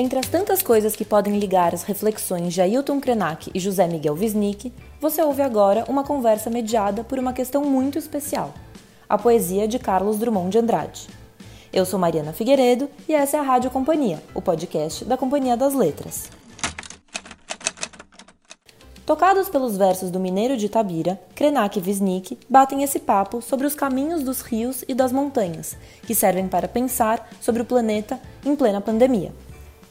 Entre as tantas coisas que podem ligar as reflexões de Ailton Krenak e José Miguel Wisnik, você ouve agora uma conversa mediada por uma questão muito especial: a poesia de Carlos Drummond de Andrade. Eu sou Mariana Figueiredo e essa é a Rádio Companhia, o podcast da Companhia das Letras. Tocados pelos versos do Mineiro de Itabira, Krenak e Wisnik batem esse papo sobre os caminhos dos rios e das montanhas, que servem para pensar sobre o planeta em plena pandemia.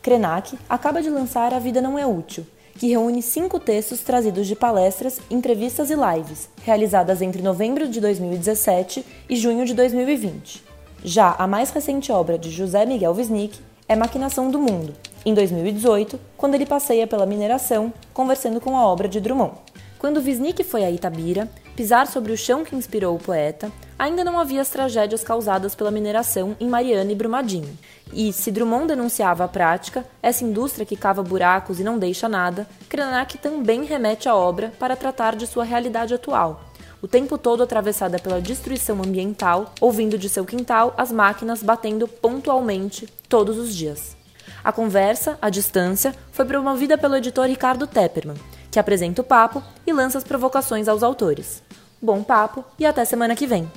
Krenak acaba de lançar A Vida Não É Útil, que reúne cinco textos trazidos de palestras, entrevistas e lives, realizadas entre novembro de 2017 e junho de 2020. Já a mais recente obra de José Miguel Wisnik é Maquinação do Mundo, em 2018, quando ele passeia pela mineração, conversando com a obra de Drummond. Quando Wisnik foi a Itabira, pisar sobre o chão que inspirou o poeta, ainda não havia as tragédias causadas pela mineração em Mariana e Brumadinho. E, se Drummond denunciava a prática, essa indústria que cava buracos e não deixa nada, Krenak também remete à obra para tratar de sua realidade atual, o tempo todo atravessada pela destruição ambiental, ouvindo de seu quintal as máquinas batendo pontualmente todos os dias. A conversa, à distância, foi promovida pelo editor Ricardo Tepperman, que apresenta o papo e lança as provocações aos autores. Bom papo e até semana que vem.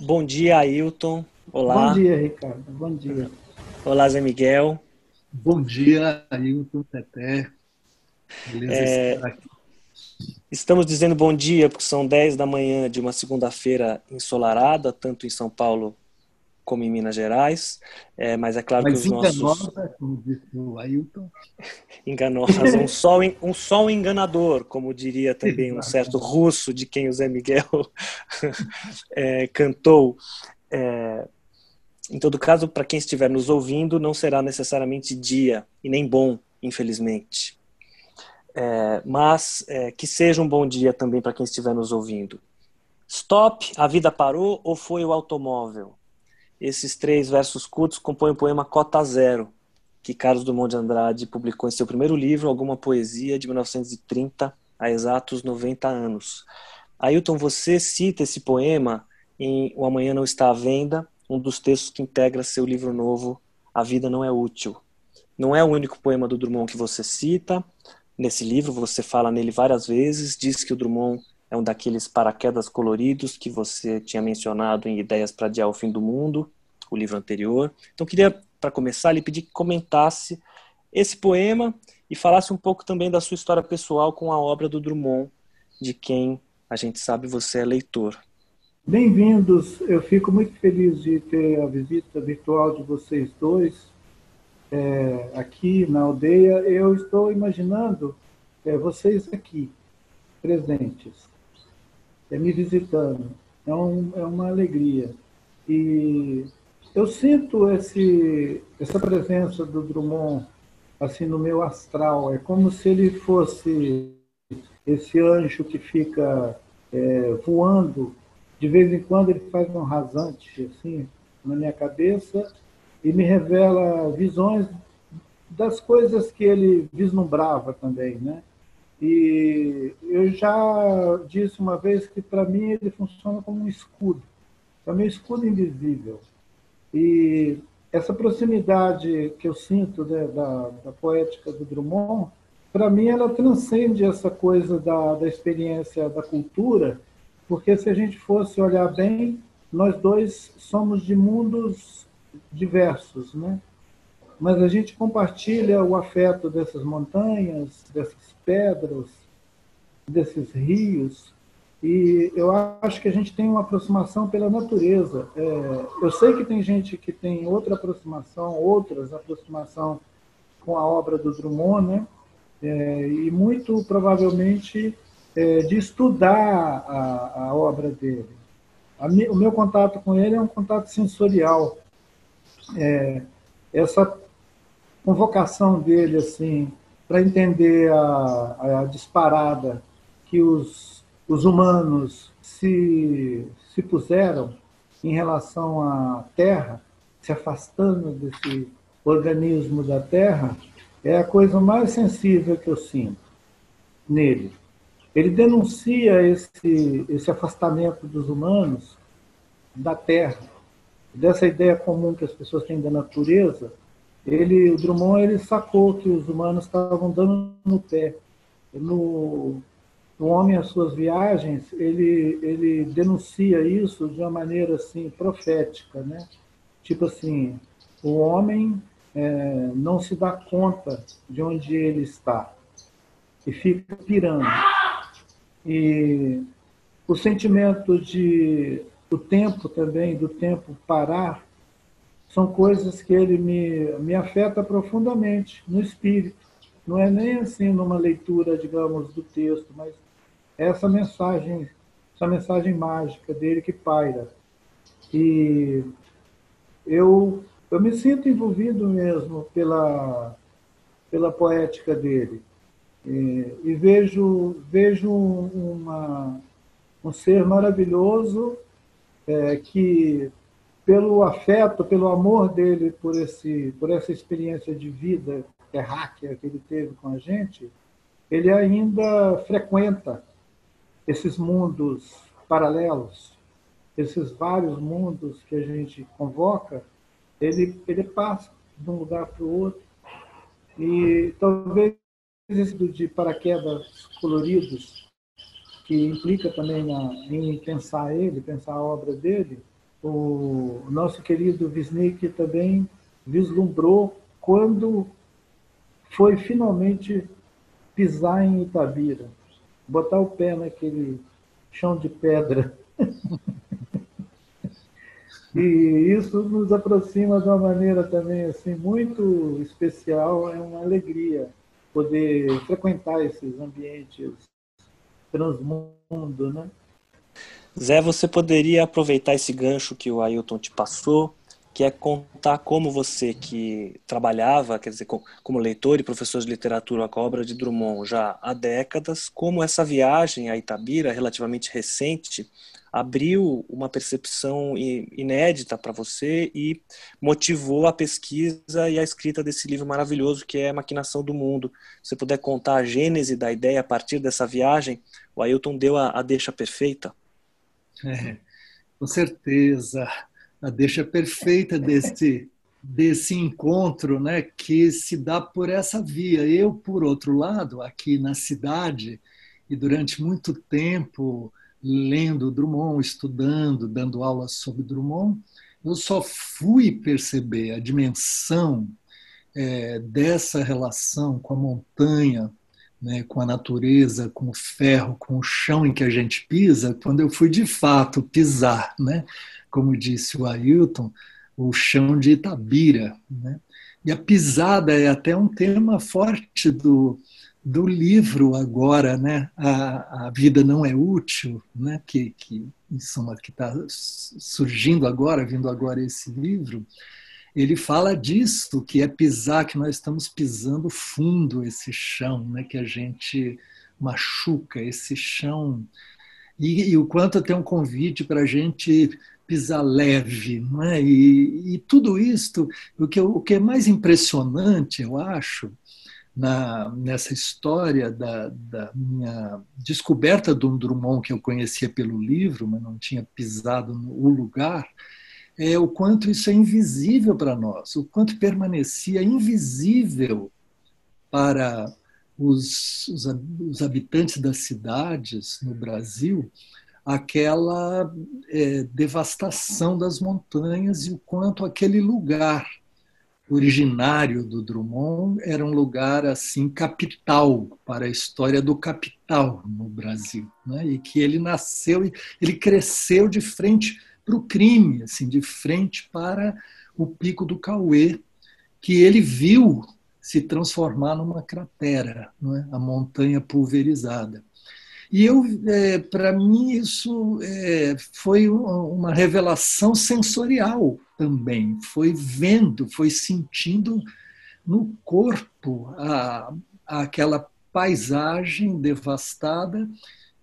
Bom dia, Ailton. Olá. Bom dia, Ricardo. Bom dia. Olá, Zé Miguel. Bom dia, Ailton, Teté. Beleza é... Estamos dizendo bom dia porque são 10 da manhã de uma segunda-feira ensolarada, tanto em São Paulo como em Minas Gerais, é, mas é claro mas que os enganosa, nossos... como disse o Ailton. enganosa, um sol, um sol enganador, como diria também um certo russo de quem o Zé Miguel é, cantou. É, em todo caso, para quem estiver nos ouvindo, não será necessariamente dia e nem bom, infelizmente. É, mas é, que seja um bom dia também para quem estiver nos ouvindo. Stop, a vida parou ou foi o automóvel? Esses três versos curtos compõem o poema Cota Zero, que Carlos Dumont de Andrade publicou em seu primeiro livro, Alguma Poesia, de 1930, há exatos 90 anos. Ailton, você cita esse poema em O Amanhã Não Está à Venda, um dos textos que integra seu livro novo, A Vida Não é Útil. Não é o único poema do Drummond que você cita. Nesse livro, você fala nele várias vezes, diz que o Drummond é um daqueles paraquedas coloridos que você tinha mencionado em Ideias para Adiar o Fim do Mundo, o livro anterior. Então, queria, para começar, lhe pedir que comentasse esse poema e falasse um pouco também da sua história pessoal com a obra do Drummond, de quem a gente sabe você é leitor. Bem-vindos, eu fico muito feliz de ter a visita virtual de vocês dois é, aqui na aldeia. Eu estou imaginando é, vocês aqui, presentes é, me visitando. É, um, é uma alegria. E eu sinto esse, essa presença do Drummond assim no meu astral. É como se ele fosse esse anjo que fica é, voando. De vez em quando ele faz um rasante assim na minha cabeça e me revela visões das coisas que ele vislumbrava também, né? E eu já disse uma vez que, para mim, ele funciona como um escudo, é um escudo invisível. E essa proximidade que eu sinto né, da, da, poética do Drummond, para mim, ela transcende essa coisa da, da experiência da cultura, porque se a gente fosse olhar bem, nós dois somos de mundos diversos, né? Mas a gente compartilha o afeto dessas montanhas, dessas pedras, desses rios, e eu acho que a gente tem uma aproximação pela natureza. É, eu sei que tem gente que tem outra aproximação, outras aproximação com a obra do Drummond, né? É, e muito provavelmente é, de estudar a, a obra dele. A, o meu contato com ele é um contato sensorial. É, essa convocação dele assim para entender a, a, disparada que os, os humanos se, se puseram em relação à Terra, se afastando desse organismo da Terra, é a coisa mais sensível que eu sinto nele. Ele denuncia esse, esse afastamento dos humanos da Terra dessa ideia comum que as pessoas têm da natureza, ele, o Drummond ele sacou que os humanos estavam dando no pé. No, no Homem as Suas Viagens, ele, ele denuncia isso de uma maneira assim profética, né? Tipo assim, o homem é, não se dá conta de onde ele está e fica pirando. E o sentimento de o tempo também, do tempo parar, são coisas que ele me, me afeta profundamente no espírito. Não é nem assim numa leitura, digamos, do texto, mas essa mensagem, essa mensagem mágica dele que paira. E eu, eu me sinto envolvido mesmo pela, pela poética dele. E, e vejo, vejo uma, um ser maravilhoso é, que pelo afeto, pelo amor dele por esse, por essa experiência de vida terráquea que ele teve com a gente, ele ainda frequenta esses mundos paralelos, esses vários mundos que a gente convoca, ele ele passa de um lugar para o outro. E talvez esse de paraquedas coloridos que implica também na, em pensar ele, pensar a obra dele, o nosso querido Wisnik também vislumbrou quando foi finalmente pisar em Itabira, botar o pé naquele chão de pedra. e isso nos aproxima de uma maneira também assim muito especial, é uma alegria poder frequentar esses ambientes transmundo, né? Zé, você poderia aproveitar esse gancho que o Ailton te passou, que é contar como você que trabalhava, quer dizer, como leitor e professor de literatura com a obra de Drummond já há décadas, como essa viagem a Itabira, relativamente recente, abriu uma percepção inédita para você e motivou a pesquisa e a escrita desse livro maravilhoso que é Maquinação do Mundo. Se você puder contar a gênese da ideia a partir dessa viagem, o Ailton deu a, a deixa perfeita. É, com certeza, a deixa perfeita desse desse encontro, né, que se dá por essa via. Eu, por outro lado, aqui na cidade e durante muito tempo lendo Drummond, estudando, dando aulas sobre Drummond, eu só fui perceber a dimensão é, dessa relação com a montanha, né, com a natureza, com o ferro, com o chão em que a gente pisa, quando eu fui de fato pisar, né, como disse o Ailton, o chão de Itabira. Né? E a pisada é até um tema forte do, do livro agora, né? A, a vida não é útil, né? Que, que que está surgindo agora, vindo agora esse livro, ele fala disso, que é pisar, que nós estamos pisando fundo esse chão, né? Que a gente machuca esse chão e, e o quanto tem um convite para a gente pisar leve, não é? E, e tudo isso, o que, o que é mais impressionante, eu acho, na, nessa história da, da, minha descoberta do Drummond, que eu conhecia pelo livro, mas não tinha pisado no lugar, é o quanto isso é invisível para nós, o quanto permanecia invisível para os, os, os habitantes das cidades no Brasil aquela é, devastação das montanhas e o quanto aquele lugar originário do Drummond era um lugar assim capital para a história do capital no Brasil, né? e que ele nasceu e ele cresceu de frente para o crime, assim, de frente para o Pico do Cauê, que ele viu se transformar numa cratera, é? a montanha pulverizada. E eu, é, para mim, isso é, foi uma revelação sensorial também. Foi vendo, foi sentindo no corpo a, aquela paisagem devastada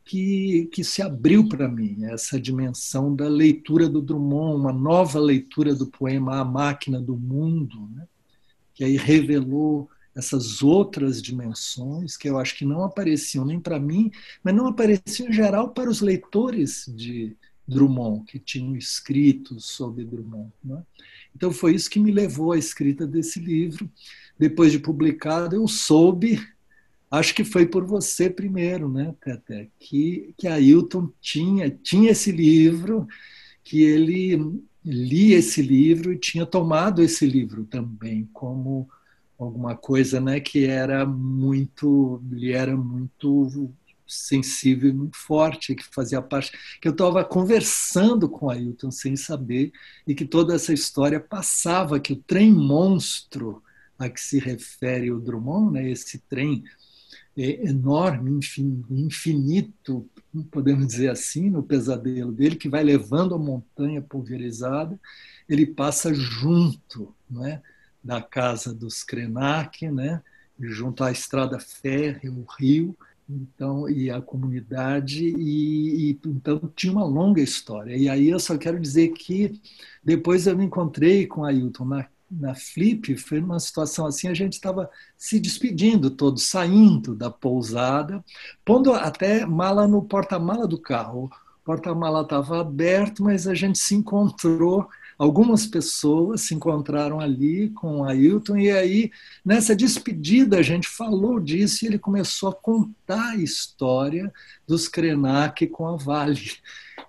que, que se abriu para mim, essa dimensão da leitura do Drummond, uma nova leitura do poema A Máquina do Mundo, né? que aí revelou essas outras dimensões que eu acho que não apareciam nem para mim, mas não apareciam em geral para os leitores de, Drummond, que tinham escrito sobre Drummond. Né? Então foi isso que me levou à escrita desse livro. Depois de publicado, eu soube, acho que foi por você primeiro, né, Tete, que, que Ailton tinha, tinha esse livro, que ele lia esse livro e tinha tomado esse livro também como alguma coisa né, que era muito, lhe era muito sensível e muito forte, que fazia parte, que eu estava conversando com Ailton sem saber, e que toda essa história passava, que o trem monstro a que se refere o Drummond, né, esse trem é, enorme, infinito, podemos dizer assim, no pesadelo dele, que vai levando a montanha pulverizada, ele passa junto né, da casa dos Krenak, né, junto à estrada férrea, o rio, então e a comunidade e, e, então tinha uma longa história. E aí eu só quero dizer que depois eu me encontrei com Ailton na, na Flip foi uma situação assim a gente estava se despedindo todos saindo da pousada pondo até mala no porta-mala do carro o porta-mala estava aberto mas a gente se encontrou algumas pessoas se encontraram ali com o Ailton, e aí, nessa despedida, a gente falou disso e ele começou a contar a história dos Krenak com a Vale.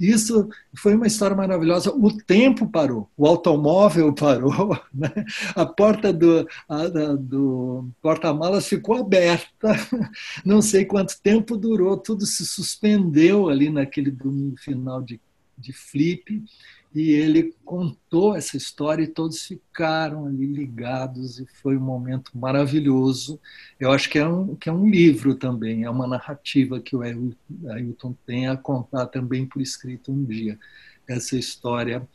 Isso foi uma história maravilhosa. O tempo parou, o automóvel parou, né? a porta do, do porta-malas ficou aberta. Não sei quanto tempo durou, tudo se suspendeu ali naquele domingo final de, de flip e ele contou essa história e todos ficaram ali ligados e foi um momento maravilhoso. Eu acho que é um, que é um livro também, é uma narrativa que o Ailton tem a contar também por escrito um dia. Essa história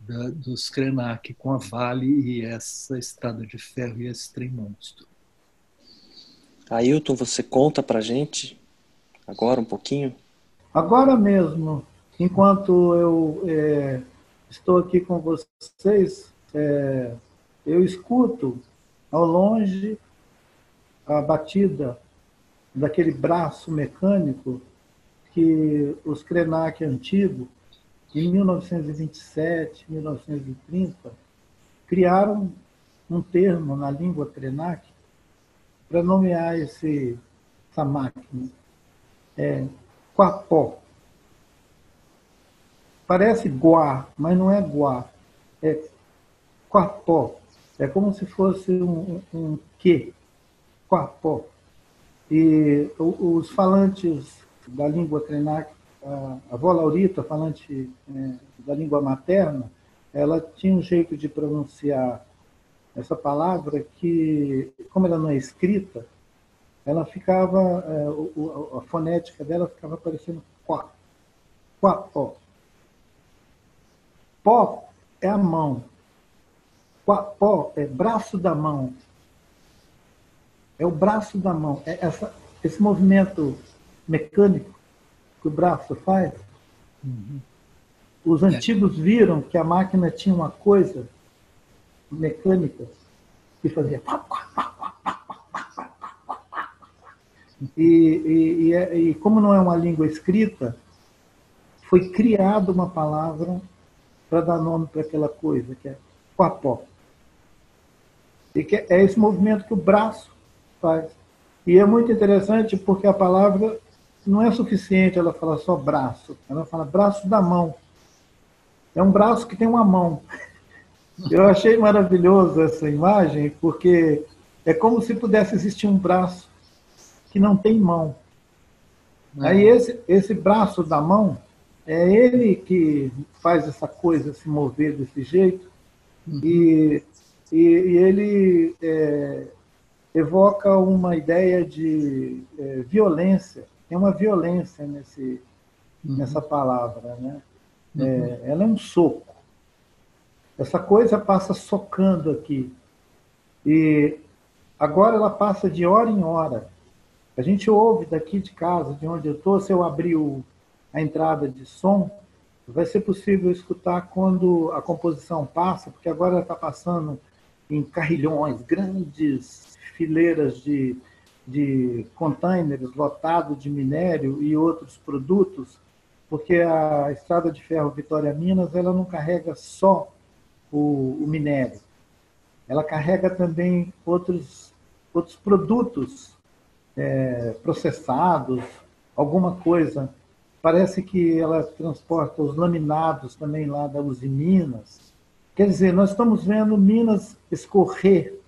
da, dos Krenak com a Vale e essa estrada de ferro e esse trem monstro. Ailton, você conta pra gente agora um pouquinho? Agora mesmo, enquanto eu é estou aqui com vocês, é, eu escuto ao longe a batida daquele braço mecânico que os Krenak antigos, em 1927, 1930, criaram um termo na língua Krenak para nomear esse, essa máquina. É, quapó. Parece guá, mas não é guá. É quapó. É como se fosse um, um quê. Quapó. E os falantes da língua Krenak, a avó Laurita, falante é, da língua materna, ela tinha um jeito de pronunciar essa palavra que, como ela não é escrita, ela ficava, é, a fonética dela ficava parecendo quá, quapó. Pó é a mão. Pó é braço da mão. É o braço da mão. É essa, esse movimento mecânico que o braço faz. Uhum. Os antigos viram que a máquina tinha uma coisa mecânica que fazia. E, e, e, é, e como não é uma língua escrita, foi criada uma palavra para dar nome para aquela coisa, que é coapó. E que é esse movimento que o braço faz. E é muito interessante porque a palavra não é suficiente ela falar só braço, ela fala braço da mão. É um braço que tem uma mão. Eu achei maravilhoso essa imagem, porque é como se pudesse existir um braço que não tem mão. Aí esse, esse braço da mão é ele que faz essa coisa se mover desse jeito uhum. e, e, e, ele é, evoca uma ideia de é, violência. Tem uma violência nesse, uhum. nessa palavra. Né? Uhum. É, ela é um soco. Essa coisa passa socando aqui. E agora ela passa de hora em hora. A gente ouve daqui de casa, de onde eu estou, se eu abrir o, a entrada de som, vai ser possível escutar quando a composição passa, porque agora está passando em carrilhões, grandes fileiras de, de containers lotados de minério e outros produtos, porque a estrada de ferro Vitória-Minas ela não carrega só o, o minério, ela carrega também outros, outros produtos é, processados, alguma coisa. Parece que ela transporta os laminados também lá da Minas. Quer dizer, nós estamos vendo Minas escorrer,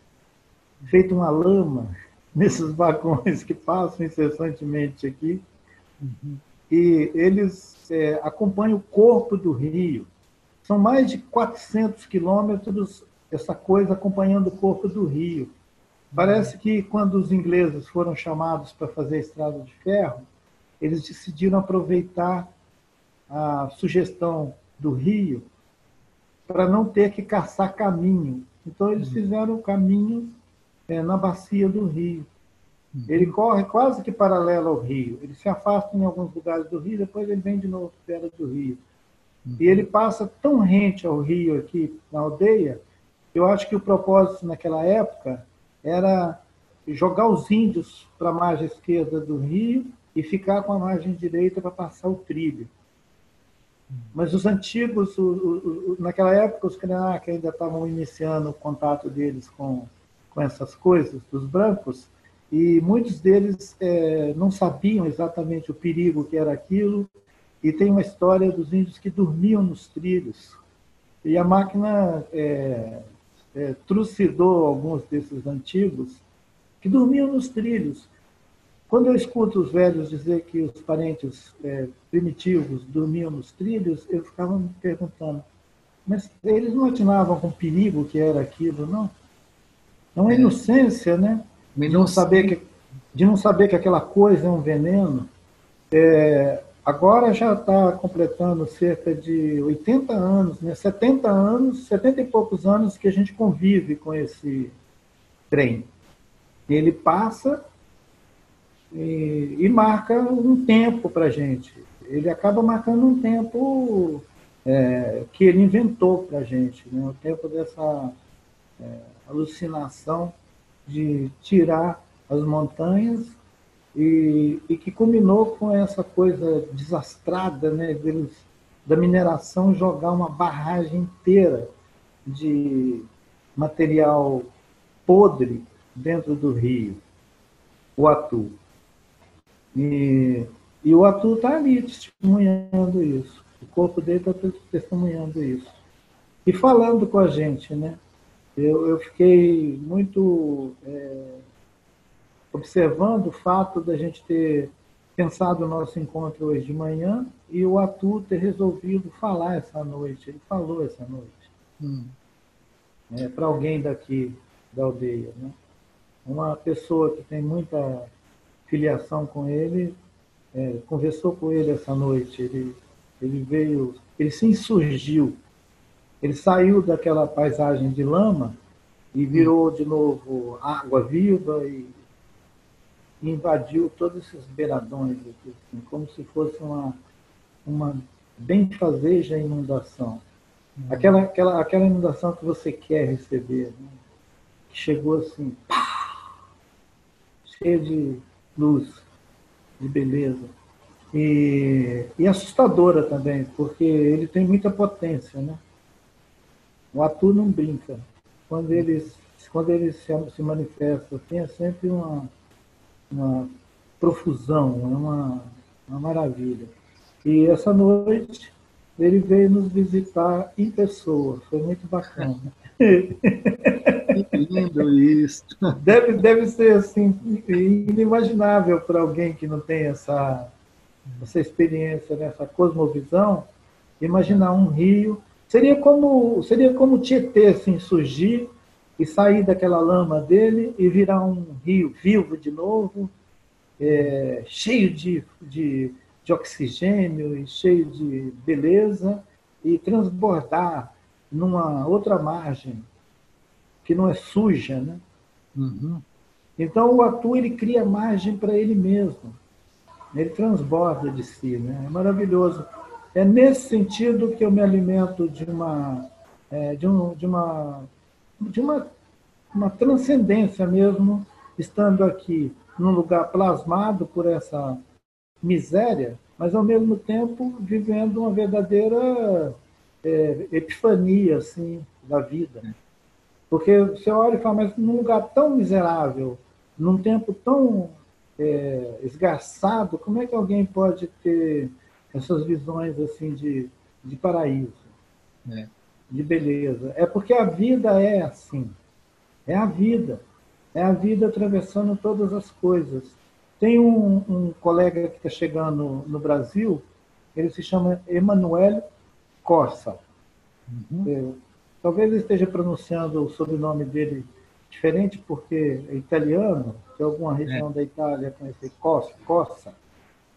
feito uma lama, nesses vagões que passam incessantemente aqui. Uhum. E eles é, acompanham o corpo do rio. São mais de 400 quilômetros essa coisa acompanhando o corpo do rio. Parece que quando os ingleses foram chamados para fazer a estrada de ferro, eles decidiram aproveitar a sugestão do rio para não ter que caçar caminho. Então eles uhum. fizeram o caminho é, na bacia do rio. Uhum. Ele corre quase que paralelo ao rio. Ele se afasta em alguns lugares do rio, depois ele vem de novo perto do rio. Uhum. E ele passa tão rente ao rio aqui na aldeia eu acho que o propósito naquela época era jogar os índios para a margem esquerda do rio e ficar com a margem direita para passar o trilho. Mas os antigos, o, o, o, naquela época, os Krenak ainda estavam iniciando o contato deles com, com essas coisas, dos brancos, e muitos deles é, não sabiam exatamente o perigo que era aquilo, e tem uma história dos índios que dormiam nos trilhos. E a máquina é, é, trucidou alguns desses antigos que dormiam nos trilhos. Quando eu escuto os velhos dizer que os parentes é, primitivos dormiam nos trilhos, eu ficava me perguntando, mas eles não atinavam com o perigo que era aquilo, não? É uma é. inocência, né? De não saber que, de não saber que aquela coisa é um veneno. É, Agora já está completando cerca de 80 anos, né? 70 anos, 70 e poucos anos que a gente convive com esse trem. Ele passa e, e marca um tempo para a gente. Ele acaba marcando um tempo é, que ele inventou para a gente, né? o tempo dessa é, alucinação de tirar as montanhas e, e que culminou com essa coisa desastrada né, deles, da mineração jogar uma barragem inteira de material podre dentro do rio, o Atu. E, e o Atu está ali testemunhando isso. O corpo dele está testemunhando isso. E falando com a gente, né? Eu, eu fiquei muito é, observando o fato da gente ter pensado o nosso encontro hoje de manhã e o Atu ter resolvido falar essa noite. Ele falou essa noite. Hum. É, Para alguém daqui da aldeia. Né? Uma pessoa que tem muita filiação com ele, é, conversou com ele essa noite. Ele, ele veio, ele se insurgiu. Ele saiu daquela paisagem de lama e virou de novo água viva e invadiu todos esses beiradões aqui, assim, como se fosse uma, uma benfazeja inundação. Uhum. Aquela, aquela, aquela inundação que você quer receber, né? que chegou assim, pá, cheia de luz, de beleza. E, e assustadora também, porque ele tem muita potência. Né? O Atu não brinca. Quando ele, quando ele se, se manifesta, tem assim, é sempre uma uma profusão, é uma, uma maravilha. E essa noite ele veio nos visitar em pessoa, foi muito bacana. Lindo isso. Deve, deve ser assim, inimaginável para alguém que não tem essa, essa experiência, né, essa cosmovisão, imaginar um rio. Seria como, seria como Tietê assim, surgir e sair daquela lama dele e virar um rio vivo de novo, é, cheio de, de, de oxigênio e cheio de beleza, e transbordar numa outra margem que não é suja, né? Uhum. Então o atu ele cria margem para ele mesmo, ele transborda de si, né? É maravilhoso. É nesse sentido que eu me alimento de uma é, de, um, de uma de uma, uma transcendência mesmo, estando aqui num lugar plasmado por essa miséria, mas ao mesmo tempo vivendo uma verdadeira é, epifania assim da vida. Porque você olha e fala, mas num lugar tão miserável, num tempo tão é, esgarçado, como é que alguém pode ter essas visões assim de, de paraíso, é. de beleza? É porque a vida é assim. É a vida. É a vida atravessando todas as coisas. Tem um, um colega que está chegando no Brasil, ele se chama Emanuel Corsa. Uhum. É, talvez ele esteja pronunciando o sobrenome dele diferente, porque é italiano, de alguma região é. da Itália conhece Corsa. Corsa.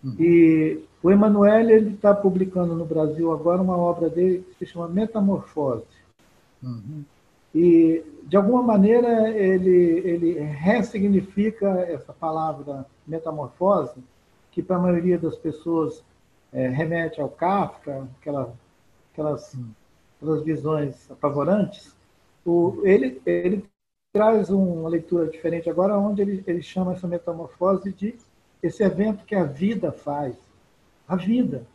Uhum. E o Emanuele está publicando no Brasil agora uma obra dele que se chama Metamorfose. Uhum. E, de alguma maneira, ele, ele ressignifica essa palavra metamorfose, que para a maioria das pessoas é, remete ao Kafka, aquela, aquelas, aquelas visões apavorantes. O, ele, ele traz uma leitura diferente agora, onde ele, ele chama essa metamorfose de esse evento que a vida faz. A vida.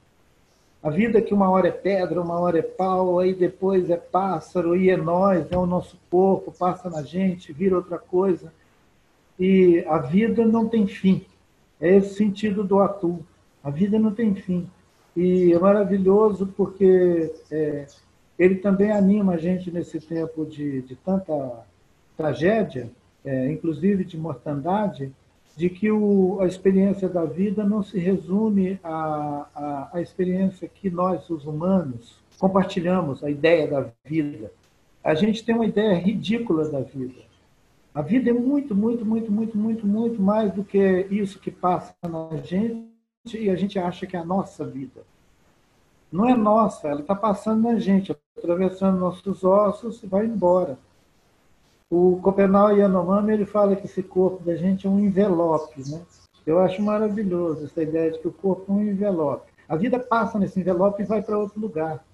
A vida que uma hora é pedra, uma hora é pau, aí depois é pássaro, e é nós, é o nosso corpo, passa na gente, vira outra coisa. E a vida não tem fim. É esse sentido do atu. A vida não tem fim. E é maravilhoso porque é, ele também anima a gente nesse tempo de, de tanta tragédia, é, inclusive de mortandade, de que o, a experiência da vida não se resume à, à, à experiência que nós, os humanos, compartilhamos, a ideia da vida. A gente tem uma ideia ridícula da vida. A vida é muito, muito, muito, muito, muito, muito mais do que isso que passa na gente e a gente acha que é a nossa vida. Não é nossa, ela está passando na gente, atravessando nossos ossos e vai embora. O Copenau Yanomami ele fala que esse corpo da gente é um envelope, né? Eu acho maravilhoso essa ideia de que o corpo é um envelope. A vida passa nesse envelope e vai para outro lugar.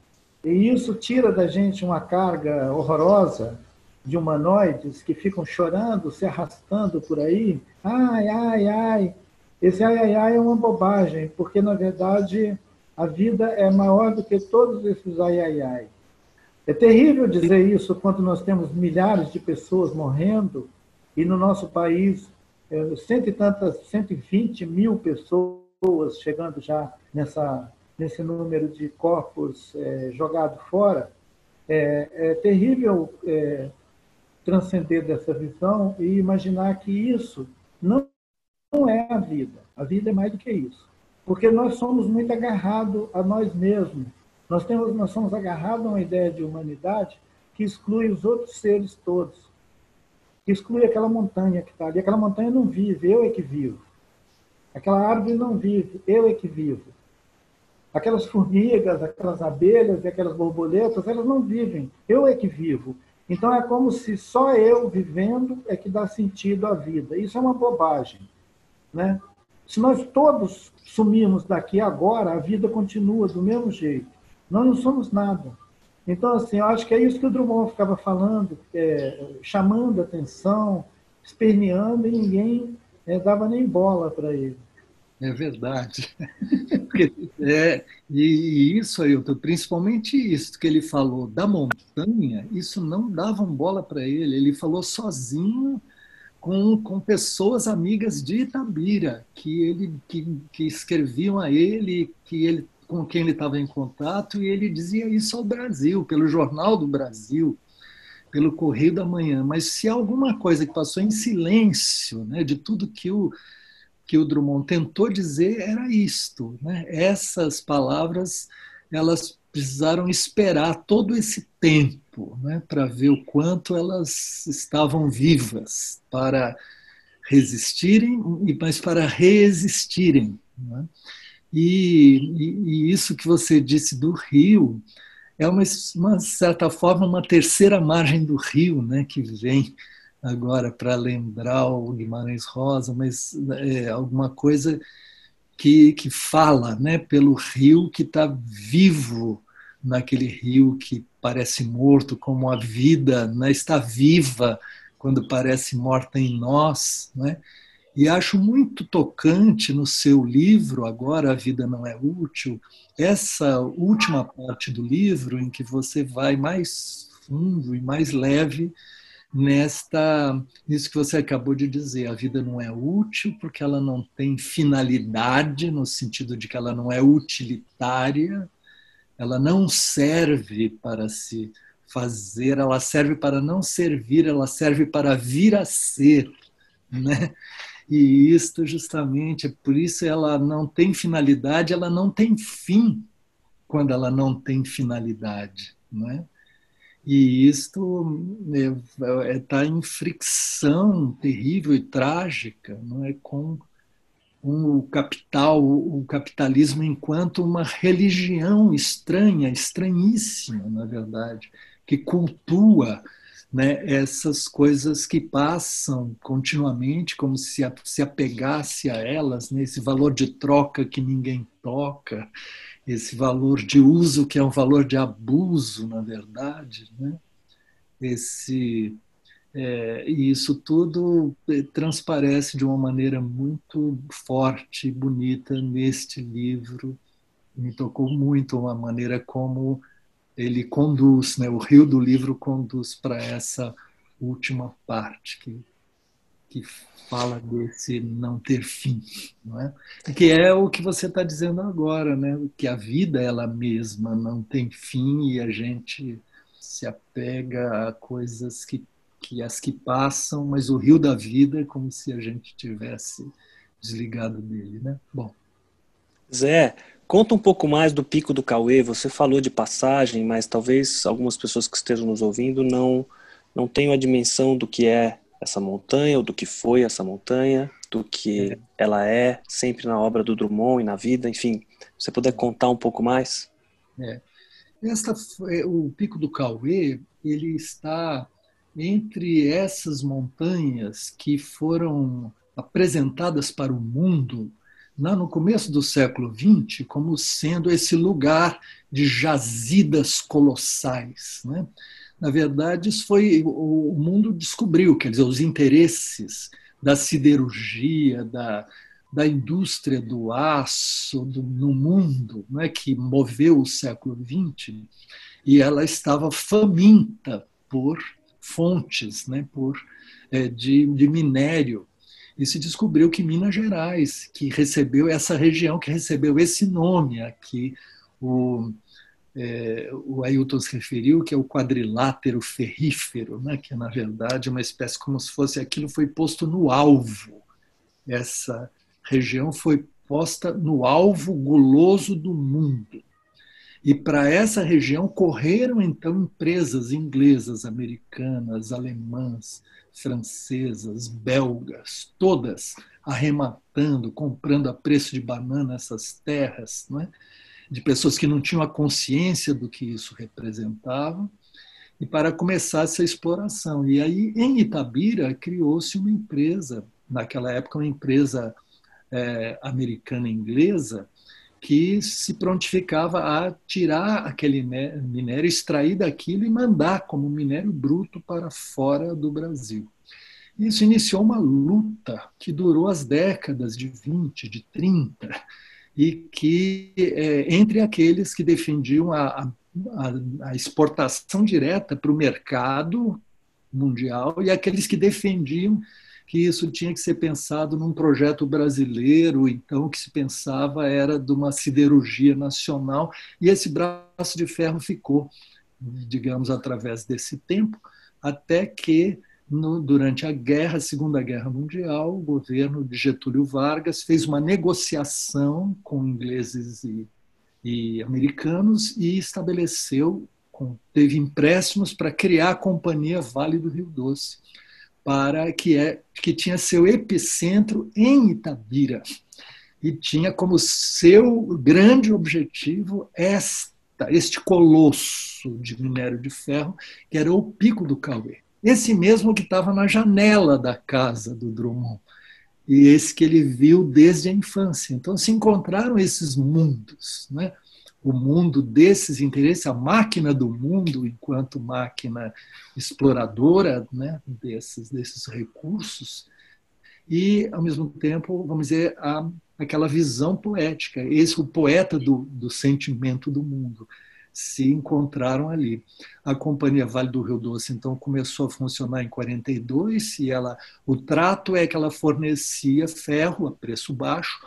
E isso tira da gente uma carga horrorosa de humanoides que ficam chorando, se arrastando por aí. Ai, ai, ai. Esse ai, ai, ai é uma bobagem, porque na verdade a vida é maior do que todos esses ai, ai, ai. É terrível dizer isso quando nós temos milhares de pessoas morrendo e no nosso país é, cento e tantas, 120 mil pessoas chegando já nessa, nesse número de corpos é, jogados fora. É, é terrível é, transcender dessa visão e imaginar que isso não, não é a vida. A vida é mais do que isso. Porque nós somos muito agarrados a nós mesmos nós, temos, nós somos agarrados a uma ideia de humanidade que exclui os outros seres todos, que exclui aquela montanha que está ali. Aquela montanha não vive, eu é que vivo. Aquela árvore não vive, eu é que vivo. Aquelas formigas, aquelas abelhas e aquelas borboletas, elas não vivem, eu é que vivo. Então é como se só eu vivendo é que dá sentido à vida. Isso é uma bobagem, né? Se nós todos sumirmos daqui agora, a vida continua do mesmo jeito. Nós não somos nada. Então, assim, eu acho que é isso que o Drummond ficava falando, é, chamando atenção, esperneando, e ninguém é, dava nem bola para ele. É verdade. é, e, isso, Ailton, principalmente isso que ele falou da montanha, isso não dava bola para ele. Ele falou sozinho com, com pessoas amigas de Itabira, que, ele, que, que escreviam a ele, que ele com quem ele estava em contato e ele dizia isso ao Brasil, pelo Jornal do Brasil, pelo Correio da Manhã. Mas se alguma coisa que passou em silêncio, né, de tudo que o que o Drummond tentou dizer era isto, né? Essas palavras elas precisaram esperar todo esse tempo, né, para ver o quanto elas estavam vivas para resistirem, mas para resistirem. Né? E, e, e, isso que você disse do rio é uma, uma certa forma uma terceira margem do rio, né, que vem agora para lembrar o Guimarães Rosa, mas é alguma coisa que, que fala, né, pelo rio que está vivo naquele rio que parece morto, como a vida né, está viva quando parece morta em nós, né? E acho muito tocante no seu livro, Agora a Vida Não é Útil, essa última parte do livro em que você vai mais fundo e mais leve nesta nisso que você acabou de dizer. A vida não é útil porque ela não tem finalidade, no sentido de que ela não é utilitária, ela não serve para se fazer, ela serve para não servir, ela serve para vir a ser. Né? E isto justamente, por isso ela não tem finalidade, ela não tem fim quando ela não tem finalidade. Não é? E isto está é, é, tá em fricção terrível e trágica não é? com o capital, o capitalismo enquanto uma religião estranha, estranhíssima, na verdade, que cultua né, essas coisas que passam continuamente, como se se apegasse a elas, né, esse valor de troca que ninguém toca, esse valor de uso que é um valor de abuso, na verdade, né? Esse é, e isso tudo é, transparece de uma maneira muito forte e bonita neste livro. Me tocou muito a maneira como ele conduz, né? o rio do livro conduz para essa última parte que, que fala desse não ter fim, não é? Que é o que você está dizendo agora, né? Que a vida ela mesma não tem fim e a gente se apega a coisas que, que as que passam, mas o rio da vida é como se a gente tivesse desligado dele, né? Bom. Zé, Conta um pouco mais do Pico do Cauê. Você falou de passagem, mas talvez algumas pessoas que estejam nos ouvindo não, não tenham a dimensão do que é essa montanha, ou do que foi essa montanha, do que é. ela é sempre na obra do Drummond e na vida. Enfim, você puder contar um pouco mais. É. Esta, o Pico do Cauê ele está entre essas montanhas que foram apresentadas para o mundo no começo do século XX como sendo esse lugar de jazidas colossais. Né? Na verdade, isso foi o mundo descobriu, quer dizer, os interesses da siderurgia, da, da indústria do aço do, no mundo, né, que moveu o século XX, e ela estava faminta por fontes, né, por é, de, de minério e se descobriu que Minas Gerais, que recebeu essa região, que recebeu esse nome aqui, o, é, o Ailton se referiu, que é o quadrilátero ferrífero, né, que é, na verdade, uma espécie como se fosse aquilo foi posto no alvo. Essa região foi posta no alvo guloso do mundo. E para essa região correram então empresas inglesas, americanas, alemãs, francesas, belgas, todas arrematando, comprando a preço de banana essas terras, não é? de pessoas que não tinham a consciência do que isso representava, e para começar essa exploração. E aí, em Itabira, criou-se uma empresa, naquela época, uma empresa é, americana-inglesa, que se prontificava a tirar aquele minério, extrair daquilo e mandar como minério bruto para fora do Brasil. Isso iniciou uma luta que durou as décadas de 20, de 30, e que, é, entre aqueles que defendiam a, a, a exportação direta para o mercado mundial e aqueles que defendiam que isso tinha que ser pensado num projeto brasileiro, então o que se pensava era de uma siderurgia nacional, e esse braço de ferro ficou, digamos, através desse tempo, até que no, durante a guerra, a Segunda Guerra Mundial, o governo de Getúlio Vargas fez uma negociação com ingleses e, e americanos e estabeleceu, teve empréstimos para criar a Companhia Vale do Rio Doce para que é que tinha seu epicentro em Itabira e tinha como seu grande objetivo esta este colosso de minério de ferro que era o Pico do Cauê. Esse mesmo que estava na janela da casa do Drummond e esse que ele viu desde a infância. Então se encontraram esses mundos, né? O mundo desses interesses, a máquina do mundo enquanto máquina exploradora né, desses, desses recursos, e, ao mesmo tempo, vamos dizer, a, aquela visão poética, esse o poeta do, do sentimento do mundo se encontraram ali. A companhia Vale do Rio Doce então começou a funcionar em 42 e ela o trato é que ela fornecia ferro a preço baixo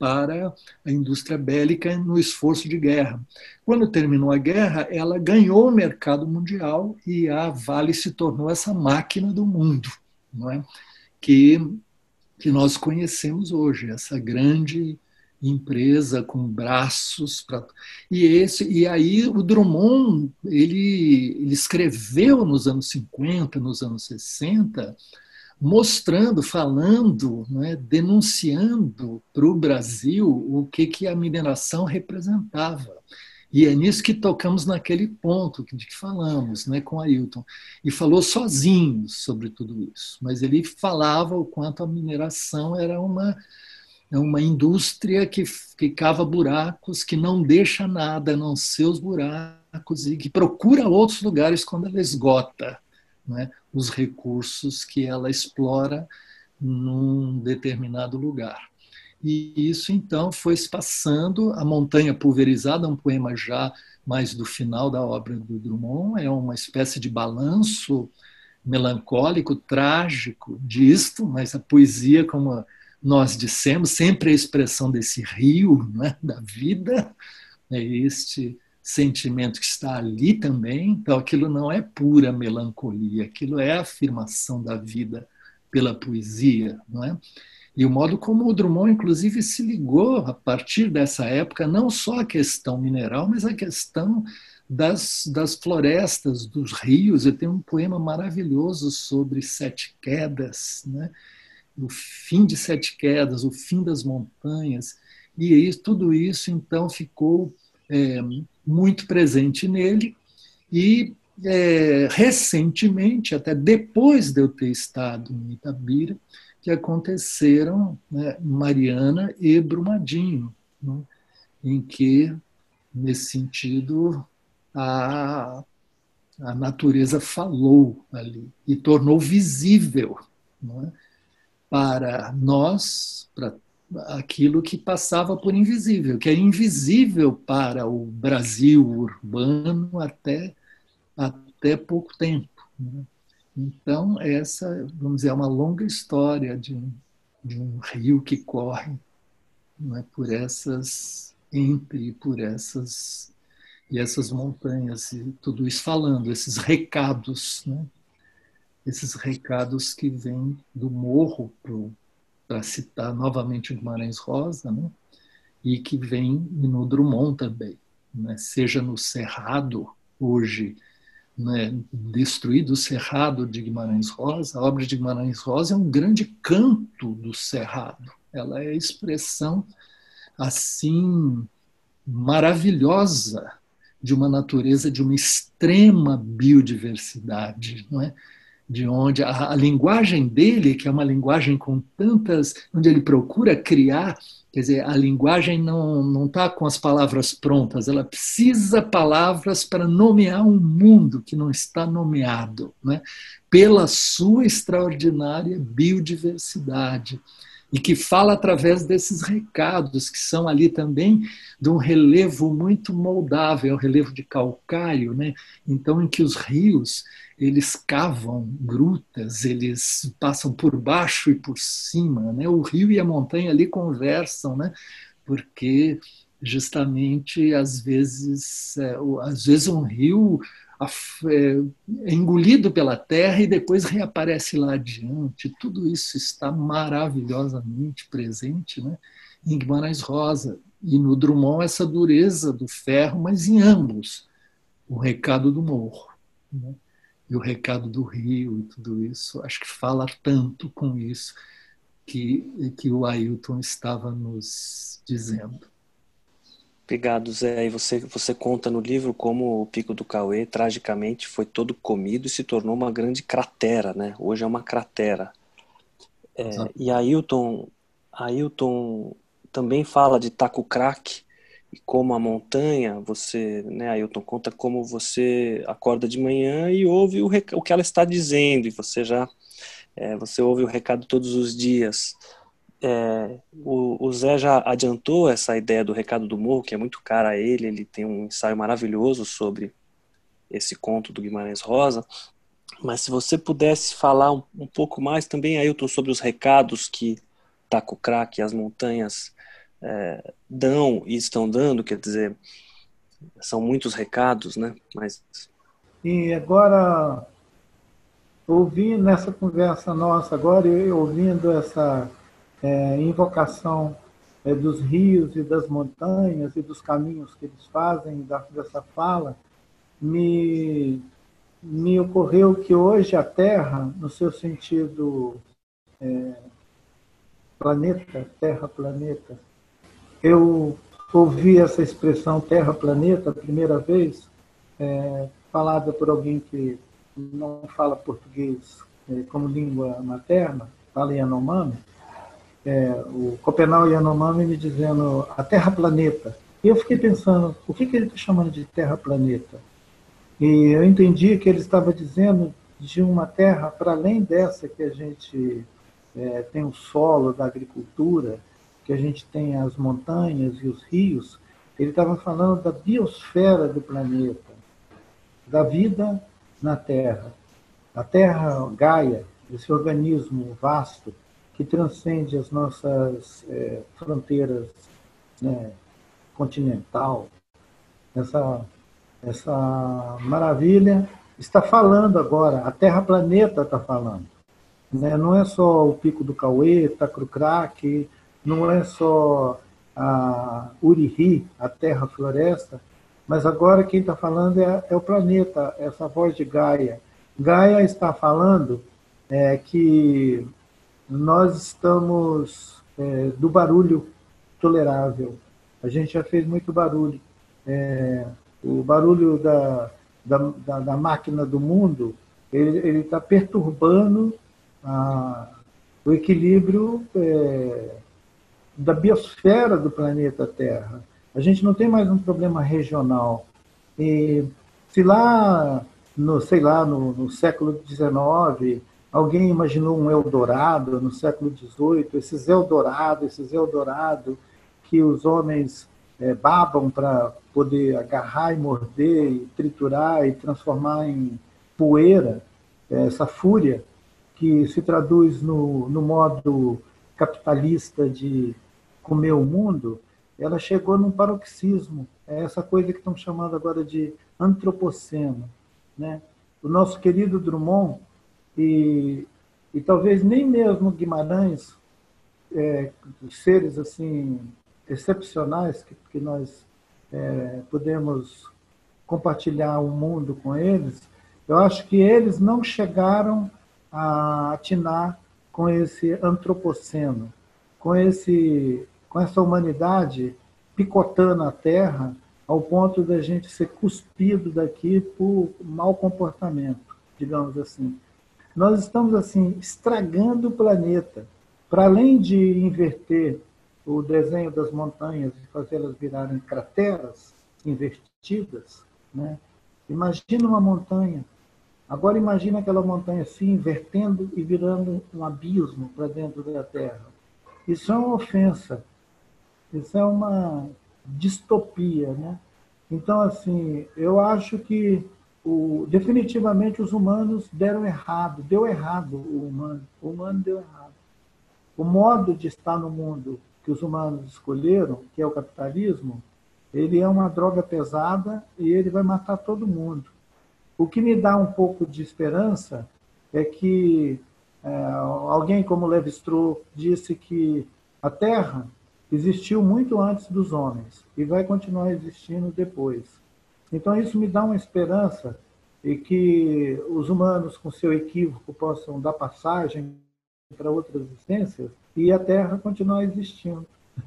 para a indústria bélica no esforço de guerra. Quando terminou a guerra, ela ganhou o mercado mundial e a Vale se tornou essa máquina do mundo, não é? que, que nós conhecemos hoje, essa grande empresa com braços e esse e aí o Drummond ele, ele escreveu nos anos 50 nos anos 60 mostrando, falando, né, denunciando para o Brasil o que, que a mineração representava. E é nisso que tocamos naquele ponto de que falamos né, com Ailton. E falou sozinho sobre tudo isso, mas ele falava o quanto a mineração era uma, uma indústria que, que cava buracos, que não deixa nada, não seus buracos, e que procura outros lugares quando ela esgota né, os recursos que ela explora num determinado lugar. E isso então foi se passando, a montanha pulverizada, um poema já mais do final da obra do Drummond, é uma espécie de balanço melancólico, trágico disto, mas a poesia, como nós dissemos, sempre é a expressão desse rio né, da vida, é este sentimento que está ali também. Então, aquilo não é pura melancolia, aquilo é a afirmação da vida pela poesia, não é? E o modo como o Drummond, inclusive, se ligou a partir dessa época, não só a questão mineral, mas a questão das, das florestas, dos rios. Eu tenho um poema maravilhoso sobre sete quedas, né? o fim de sete quedas, o fim das montanhas. E tudo isso, então, ficou é, muito presente nele. E é, recentemente, até depois de eu ter estado em Itabira, que aconteceram né, Mariana e Brumadinho, né, em que, nesse sentido, a, a natureza falou ali e tornou visível né, para nós, para aquilo que passava por invisível, que é invisível para o Brasil urbano até, até pouco tempo. Né? Então, essa, vamos dizer, é uma longa história de de um rio que corre é, por essas, entre por essas, e essas montanhas, e tudo isso falando, esses recados, né? esses recados que vêm do morro para o para citar novamente o Guimarães Rosa, né? e que vem no Drummond também, né? seja no Cerrado, hoje né? destruído o Cerrado de Guimarães Rosa, a obra de Guimarães Rosa é um grande canto do Cerrado, ela é a expressão assim maravilhosa de uma natureza de uma extrema biodiversidade, não é? De onde a, a, linguagem dele, que é uma linguagem com tantas, onde ele procura criar, quer dizer, a linguagem não não está com as palavras prontas, ela precisa palavras para nomear um mundo que não está nomeado, né? pela sua extraordinária biodiversidade e que fala através desses recados que são ali também de um relevo muito moldável, é o relevo de calcário, né? Então em que os rios eles cavam grutas, eles passam por baixo e por cima, né? O rio e a montanha ali conversam, né? Porque justamente às vezes, é, às vezes um rio é, engolido pela terra e depois reaparece lá adiante. Tudo isso está maravilhosamente presente né, em Guimarães Rosa e no Drummond essa dureza do ferro, mas em ambos o recado do morro né, e o recado do rio e tudo isso. Acho que fala tanto com isso que, que o Ailton estava nos dizendo. Obrigado, Zé. E você, você conta no livro como o Pico do Cauê, tragicamente, foi todo comido e se tornou uma grande cratera, né? Hoje é uma cratera. É, e Ailton, Ailton também fala de Taco Crack e como a montanha, você, né, Ailton, conta como você acorda de manhã e ouve o, o que ela está dizendo e você já é, você ouve o recado todos os dias. É, o, o, Zé já adiantou essa ideia do recado do morro, que é muito cara a ele. Ele tem um ensaio maravilhoso sobre esse conto do Guimarães Rosa. Mas se você pudesse falar um, um pouco mais também, Ailton, sobre os recados que Taco Crack e as montanhas é, dão e estão dando, quer dizer, são muitos recados, né? Mas e agora ouvindo nessa conversa nossa agora e ouvindo essa é, invocação é, dos rios e das montanhas e dos caminhos que eles fazem dessa fala, me me ocorreu que hoje a Terra, no seu sentido é, planeta, Terra-planeta, eu ouvi essa expressão Terra-planeta a primeira vez, é, falada por alguém que não fala português é, como língua materna, fala Yanomami, é, o Copenau Yanomami me dizendo a Terra-planeta. E eu fiquei pensando, o que, que ele está chamando de Terra-planeta? E eu entendi que ele estava dizendo de uma terra para além dessa que a gente é, tem o solo da agricultura, que a gente tem as montanhas e os rios, ele estava falando da biosfera do planeta, da vida na Terra. A Terra Gaia, esse organismo vasto que transcende as nossas é, fronteiras né, continental, essa, essa maravilha está falando agora, a Terra Planeta está falando. Né? Não é só o Pico do Cauê, Tacrucraque, não é só a Uriri, a Terra Floresta, mas agora quem está falando é, é, o planeta, essa voz de Gaia. Gaia está falando é, que nós estamos é, do barulho tolerável. A gente já fez muito barulho. É, o barulho da, da, da, da, máquina do mundo, ele está perturbando a, o equilíbrio é, da biosfera do planeta Terra. A gente não tem mais um problema regional. E se lá, no, sei lá, no, no século XIX, alguém imaginou um Eldorado, no século XVIII, esses Eldorado, esses Eldorado que os homens é, babam para poder agarrar e morder, e triturar e transformar em poeira, é, essa fúria que se traduz no, no modo capitalista de comer o mundo, ela chegou num paroxismo. É essa coisa que estão chamando agora de antropoceno. Né? O nosso querido Drummond, e, e talvez nem mesmo Guimarães, é, seres assim excepcionais que, que nós é, podemos compartilhar o mundo com eles, eu acho que eles não chegaram a atinar com esse antropoceno, com esse com essa humanidade picotando a terra ao ponto da gente ser cuspido daqui por mau comportamento, digamos assim. Nós estamos assim estragando o planeta. Para além de inverter o desenho das montanhas e fazê-las virarem crateras invertidas, né? Imagina uma montanha. Agora imagina aquela montanha se invertendo e virando um abismo para dentro da Terra. Isso é uma ofensa isso é uma distopia, né? Então, assim, eu acho que o, definitivamente os humanos deram errado, deu errado o humano, o humano deu errado. O modo de estar no mundo que os humanos escolheram, que é o capitalismo, ele é uma droga pesada e ele vai matar todo mundo. O que me dá um pouco de esperança é que é, alguém como Levi-Strauss disse que a Terra existiu muito antes dos homens e vai continuar existindo depois. Então isso me dá uma esperança e que os humanos, com seu equívoco, possam dar passagem para outras existências e a Terra continuar existindo.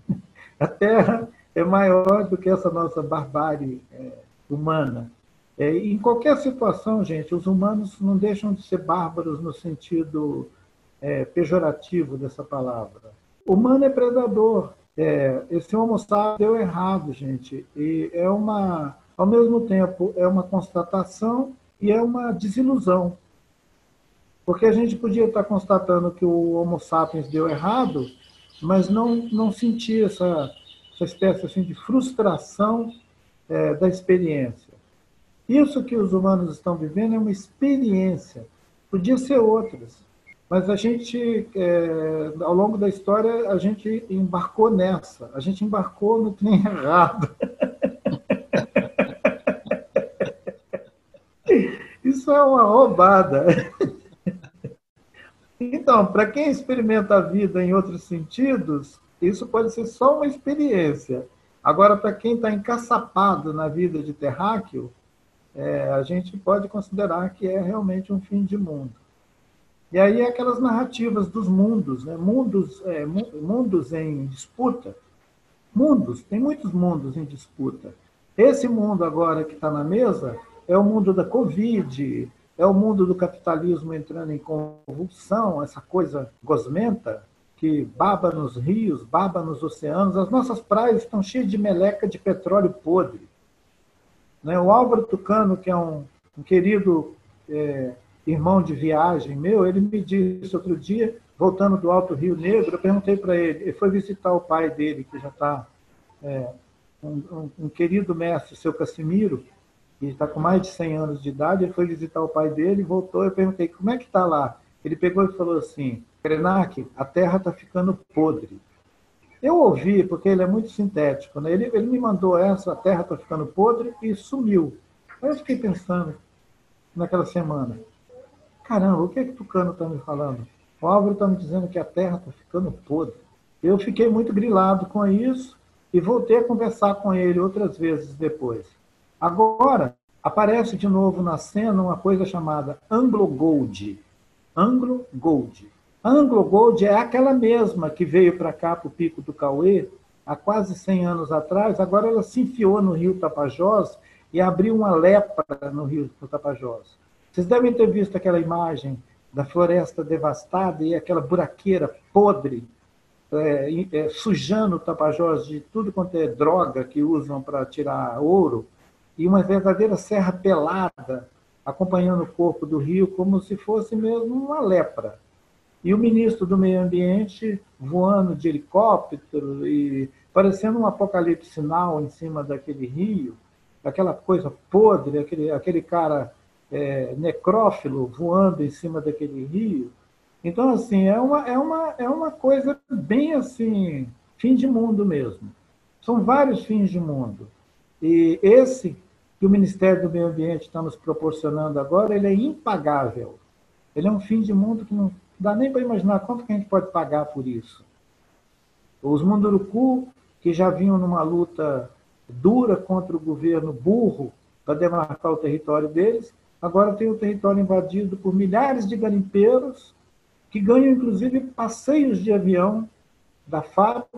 A Terra é maior do que essa nossa barbárie é, humana. É, em qualquer situação, gente, os humanos não deixam de ser bárbaros no sentido é, pejorativo dessa palavra. Humano é predador, é, esse Homo sapiens deu errado, gente. E é uma, ao mesmo tempo, é uma constatação e é uma desilusão. Porque a gente podia estar constatando que o Homo sapiens deu errado, mas não, não sentir essa, essa espécie assim, de frustração é, da experiência. Isso que os humanos estão vivendo é uma experiência, podia ser outras, mas a gente, é, ao longo da história, a gente embarcou nessa, a gente embarcou no trem errado. Isso é uma roubada. Então, para quem experimenta a vida em outros sentidos, isso pode ser só uma experiência. Agora, para quem está encaçapado na vida de terráqueo, é, a gente pode considerar que é realmente um fim de mundo. E aí aquelas narrativas dos mundos, né? mundos, é, mundos em disputa. Mundos, tem muitos mundos em disputa. Esse mundo agora que está na mesa é o mundo da Covid, é o mundo do capitalismo entrando em convulsão, essa coisa gosmenta que baba nos rios, baba nos oceanos. As nossas praias estão cheias de meleca de petróleo podre. Né? O Álvaro Tucano, que é um, um querido é, irmão de viagem meu, ele me disse outro dia, voltando do Alto Rio Negro, eu perguntei para ele, ele foi visitar o pai dele, que já está é, um, um, um, querido mestre, seu Casimiro, que está com mais de 100 anos de idade, ele foi visitar o pai dele, voltou, eu perguntei, como é que está lá? Ele pegou e falou assim, Krenak, a terra está ficando podre. Eu ouvi, porque ele é muito sintético, né? ele, ele me mandou essa, a terra está ficando podre, e sumiu. Aí eu fiquei pensando, naquela semana, caramba, o que é que Tucano está me falando? O Álvaro está me dizendo que a terra está ficando podre. Eu fiquei muito grilado com isso e voltei a conversar com ele outras vezes depois. Agora, aparece de novo na cena uma coisa chamada Anglo Gold. Anglo Gold. Anglo Gold é aquela mesma que veio para cá, para o Pico do Cauê, há quase 100 anos atrás. Agora ela se enfiou no rio Tapajós e abriu uma lepra no rio Tapajós. Vocês devem ter visto aquela imagem da floresta devastada e aquela buraqueira podre, é, é, sujando o Tapajós de tudo quanto é droga que usam para tirar ouro e uma verdadeira serra pelada acompanhando o corpo do rio como se fosse mesmo uma lepra. E o ministro do Meio Ambiente voando de helicóptero e parecendo um apocalipse sinal em cima daquele rio, aquela coisa podre, aquele, aquele cara é, necrófilo voando em cima daquele rio. Então, assim, é uma, é, uma, é uma coisa bem assim, fim de mundo mesmo. São vários fins de mundo. E esse que o Ministério do Meio Ambiente está nos proporcionando agora, ele é impagável. Ele é um fim de mundo que não dá nem para imaginar quanto que a gente pode pagar por isso. Os Munduruku, que já vinham numa luta dura contra o governo burro para demarcar o território deles, agora tem o território invadido por milhares de garimpeiros que ganham, inclusive, passeios de avião da FAP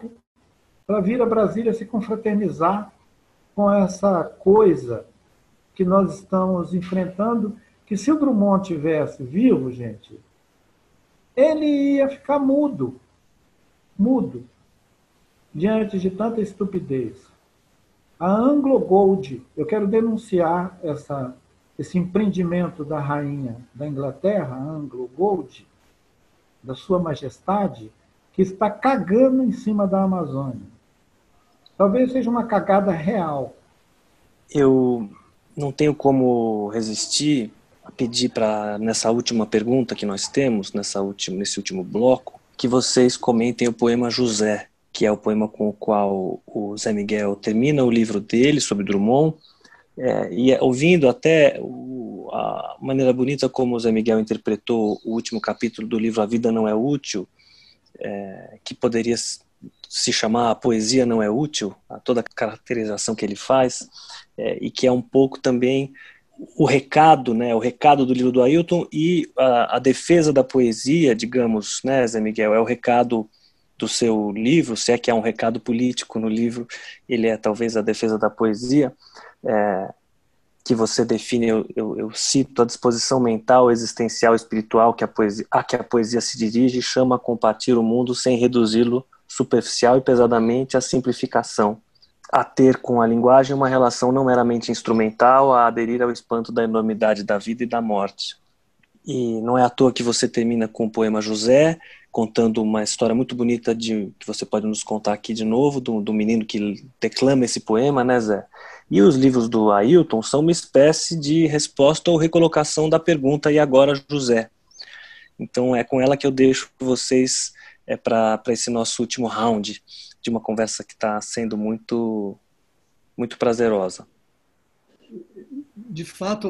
para vir a Brasília se confraternizar com essa coisa que nós estamos enfrentando, que se o Drummond tivesse vivo, gente, ele ia ficar mudo, mudo, diante de tanta estupidez. A Anglo Gold, eu quero denunciar essa, esse empreendimento da rainha da Inglaterra, Anglo Gold, da Sua Majestade, que está cagando em cima da Amazônia. Talvez seja uma cagada real. Eu não tenho como resistir a pedir para nessa última pergunta que nós temos, nessa última, nesse último bloco, que vocês comentem o poema José, que é o poema com o qual o Zé Miguel termina o livro dele sobre Drummond, é, e é, ouvindo até o, a maneira bonita como o Zé Miguel interpretou o último capítulo do livro A Vida Não É Útil, é, que poderia se chamar A Poesia Não É Útil, a toda a caracterização que ele faz, é, e que é um pouco também o recado, né, o recado do livro do Ailton e a, a, defesa da poesia, digamos, né, Zé Miguel, é o recado do seu livro, se é que há um recado político no livro, ele é talvez a defesa da poesia, é, que você define, eu, eu, eu, cito, a disposição mental, existencial, espiritual que a poesia, a que a poesia se dirige chama a compartilhar o mundo sem reduzi-lo superficial e pesadamente à simplificação, a ter com a linguagem uma relação não meramente instrumental, a aderir ao espanto da enormidade da vida e da morte. E não é à toa que você termina com o poema José, contando uma história muito bonita de que você pode nos contar aqui de novo, do, do menino que declama esse poema, né, Zé? E os livros do Ailton são uma espécie de resposta ou recolocação da pergunta e agora José. Então é com ela que eu deixo vocês é, para esse nosso último round de uma conversa que está sendo muito muito prazerosa. De fato,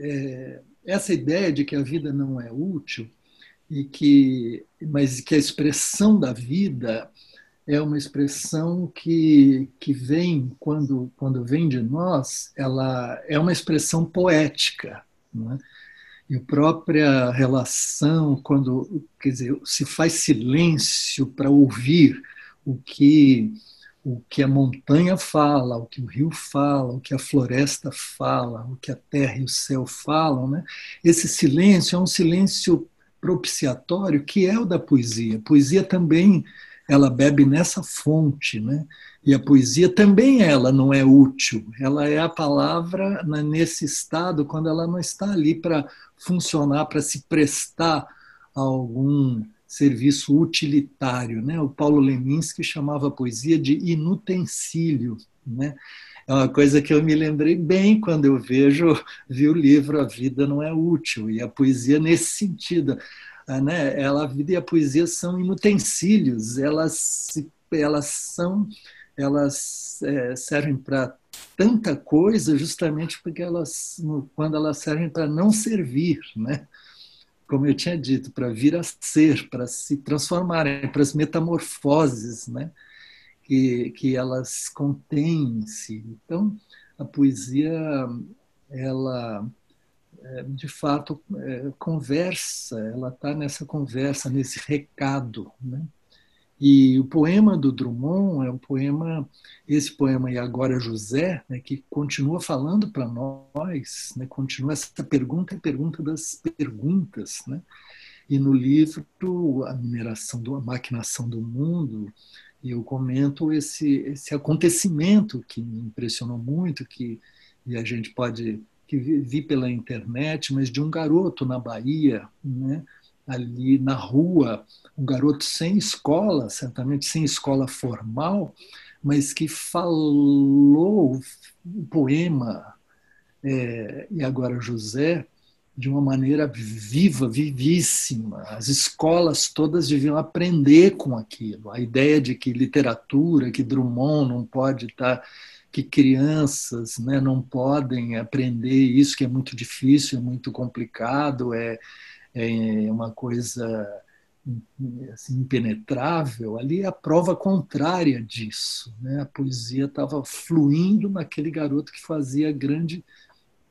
é, essa ideia de que a vida não é útil e que mas que a expressão da vida é uma expressão que, que vem quando quando vem de nós ela é uma expressão poética né? E a própria relação quando quer dizer se faz silêncio para ouvir o que o que a montanha fala, o que o rio fala, o que a floresta fala, o que a terra e o céu falam, né? Esse silêncio é um silêncio propiciatório que é o da poesia. Poesia também ela bebe nessa fonte, né? E a poesia também ela não é útil. Ela é a palavra nesse estado quando ela não está ali para funcionar, para se prestar a algum serviço utilitário. Né? O Paulo Leminski chamava a poesia de inutensílio. Né? É uma coisa que eu me lembrei bem quando eu vejo, vi o livro A Vida Não É Útil, e a poesia nesse sentido. Ah, né? Ela, a vida e a poesia são inutensílios, elas, elas são, elas é, servem para tanta coisa justamente porque elas, quando elas servem para não servir, né? como eu tinha dito, para vir a ser, para se transformarem, para as metamorfoses, né? que, que elas contêm em si. Então, a poesia, ela, de fato, é, conversa, ela está nessa conversa, nesse recado. Né? E o poema do Drummond é um poema, esse poema E Agora José, né, que continua falando para nós, né, continua essa pergunta, a pergunta das perguntas. Né? E no livro A Mineração, do, a Maquinação do Mundo, e eu comento esse, esse acontecimento que me impressionou muito, que e a gente pode que vi pela internet, mas de um garoto na Bahia, né, ali na rua, um garoto sem escola, certamente sem escola formal, mas que falou o poema é, e agora José de uma maneira viva, vivíssima. As escolas todas deviam aprender com aquilo. A ideia de que literatura, que Drummond não pode estar, que crianças né, não podem aprender isso, que é muito difícil, é muito complicado, é, é uma coisa assim, impenetrável, ali é a prova contrária disso. Né? A poesia estava fluindo naquele garoto que fazia grande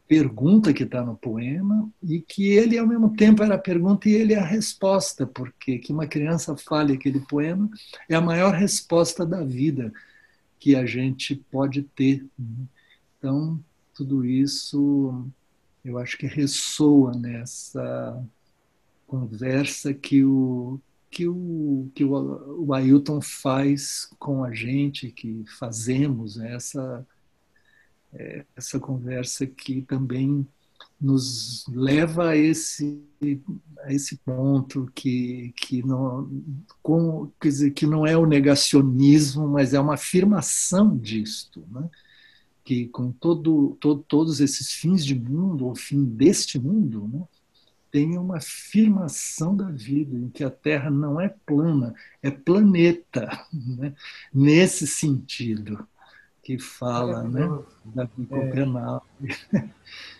pergunta que está no poema e que ele ao mesmo tempo era a pergunta e ele é a resposta, porque que uma criança fale aquele poema é a maior resposta da vida que a gente pode ter. Né? Então, tudo isso eu acho que ressoa nessa conversa que o que o que o, o Ailton faz com a gente, que fazemos né? essa é, essa conversa que também nos leva a esse, a esse ponto que, que, não, com, quer dizer, que não é o negacionismo, mas é uma afirmação disto, né? que com todo, todo, todos esses fins de mundo, ou fim deste mundo, né? tem uma afirmação da vida, em que a Terra não é plana, é planeta, né? nesse sentido que fala, né? Da Copenhague. É.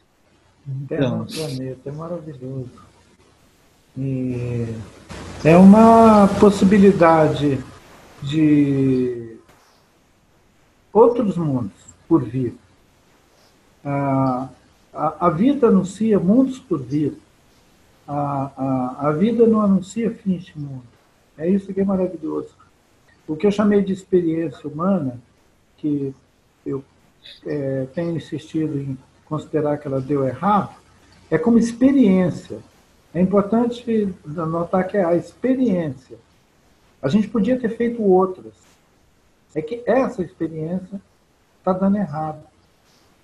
Então. Terra planeta, é maravilhoso. E é uma possibilidade de outros mundos por vir. A, a, a vida anuncia mundos por vir. A, a, a vida não anuncia fins de mundo. É isso que é maravilhoso. O que eu chamei de experiência humana que eu é, tenho insistido em considerar que ela deu errado, é como experiência. É importante notar que é a experiência. A gente podia ter feito outras. É que essa experiência está dando errado.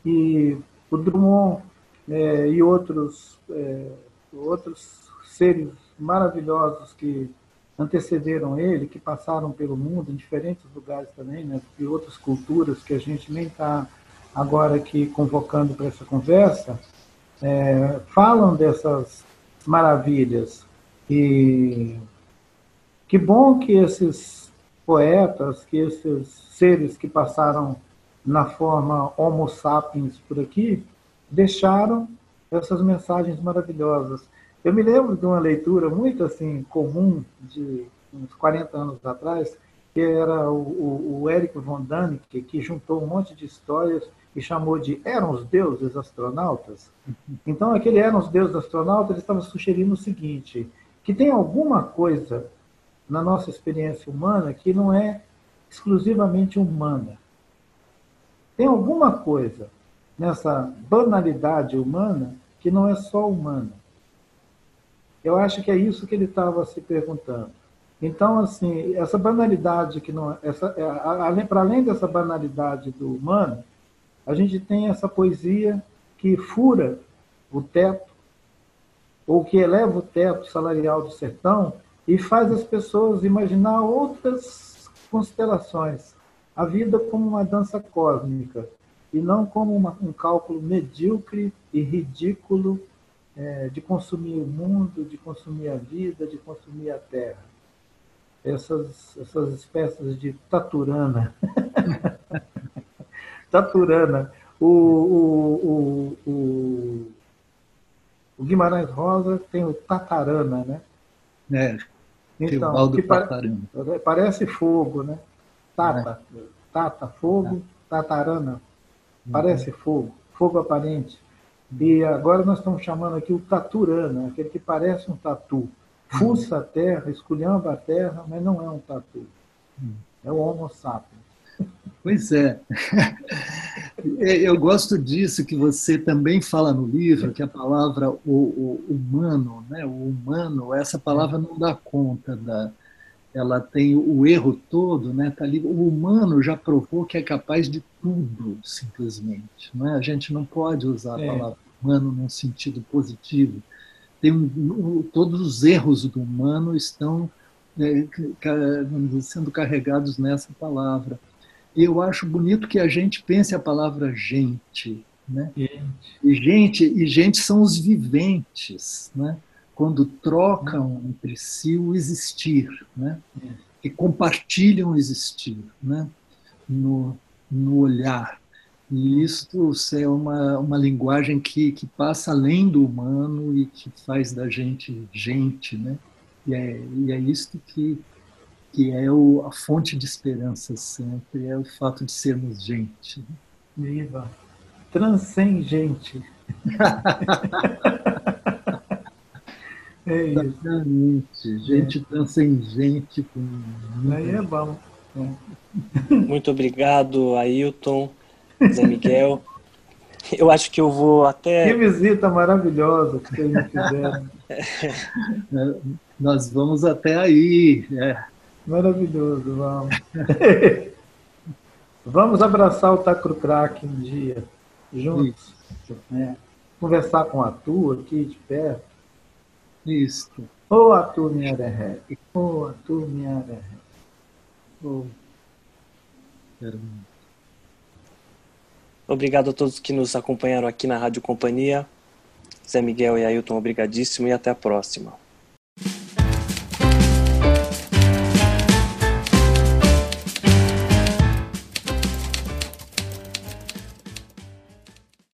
E o Drummond é, e outros é, outros seres maravilhosos que antecederam ele, que passaram pelo mundo, em diferentes lugares também, né, de outras culturas que a gente nem está agora aqui convocando para essa conversa, é, falam dessas maravilhas. E que bom que esses poetas, que esses seres que passaram na forma Homo sapiens por aqui, deixaram essas mensagens maravilhosas. Eu me lembro de uma leitura muito assim comum de uns 40 anos atrás, que era o, o, o Eric von Däniken, que juntou um monte de histórias e chamou de Eram os Deuses Astronautas. Então, aquele Eram os Deuses Astronautas, ele estava sugerindo o seguinte, que tem alguma coisa na nossa experiência humana que não é exclusivamente humana. Tem alguma coisa nessa banalidade humana que não é só humana. Eu acho que é isso que ele estava se perguntando. Então, assim, essa banalidade que não, essa, é, para além dessa banalidade do humano, a gente tem essa poesia que fura o teto ou que eleva o teto salarial do sertão e faz as pessoas imaginar outras constelações. A vida como uma dança cósmica e não como uma, um cálculo medíocre e ridículo é, de consumir o mundo, de consumir a vida, de consumir a terra. Essas, essas espécies de taturana. taturana. O, o, o, o, o Guimarães Rosa tem o tatarana, né? É, então, que parece fogo, né? Tata, é. tata, fogo, tatarana, parece uhum. fogo, fogo aparente. E agora nós estamos chamando aqui o taturana, aquele que parece um tatu. Uhum. Fuça a terra, esculhamba a terra, mas não é um tatu. Uhum. É o Homo sapiens. Pois é. é. Eu gosto disso que você também fala no livro, que a palavra o, o humano, né? o humano, essa palavra não dá conta da. Ela tem o erro todo, né? Tá ali. O humano já provou que é capaz de tudo, simplesmente. Não é? A gente não pode usar a é. palavra humano num sentido positivo. Tem um, todos os erros do humano estão é, sendo carregados nessa palavra. Eu acho bonito que a gente pense a palavra gente, né? E gente e gente são os viventes, né? Quando trocam entre si o existir, né? E compartilham o existir, né? No, no olhar. E isso é uma, uma linguagem que, que passa além do humano e que faz da gente gente, né? E é, e é isso que, que é o, a fonte de esperança sempre, é o fato de sermos gente. Viva! Transcendente! é isso. Exatamente. Gente é. transcendente. Com... Aí é bom. É. Muito obrigado, Ailton, Zé Miguel. Eu acho que eu vou até. Que visita maravilhosa que vocês me fizeram. Nós vamos até aí. É. Maravilhoso, vamos. vamos abraçar o Tacro Crack um dia, juntos. Né? Conversar com a tua aqui de perto. Isso. Ô, oh, Atu Miareré. Ô, oh, Atu Miareré. Oh. Obrigado a todos que nos acompanharam aqui na Rádio Companhia. Zé Miguel e Ailton, obrigadíssimo e até a próxima.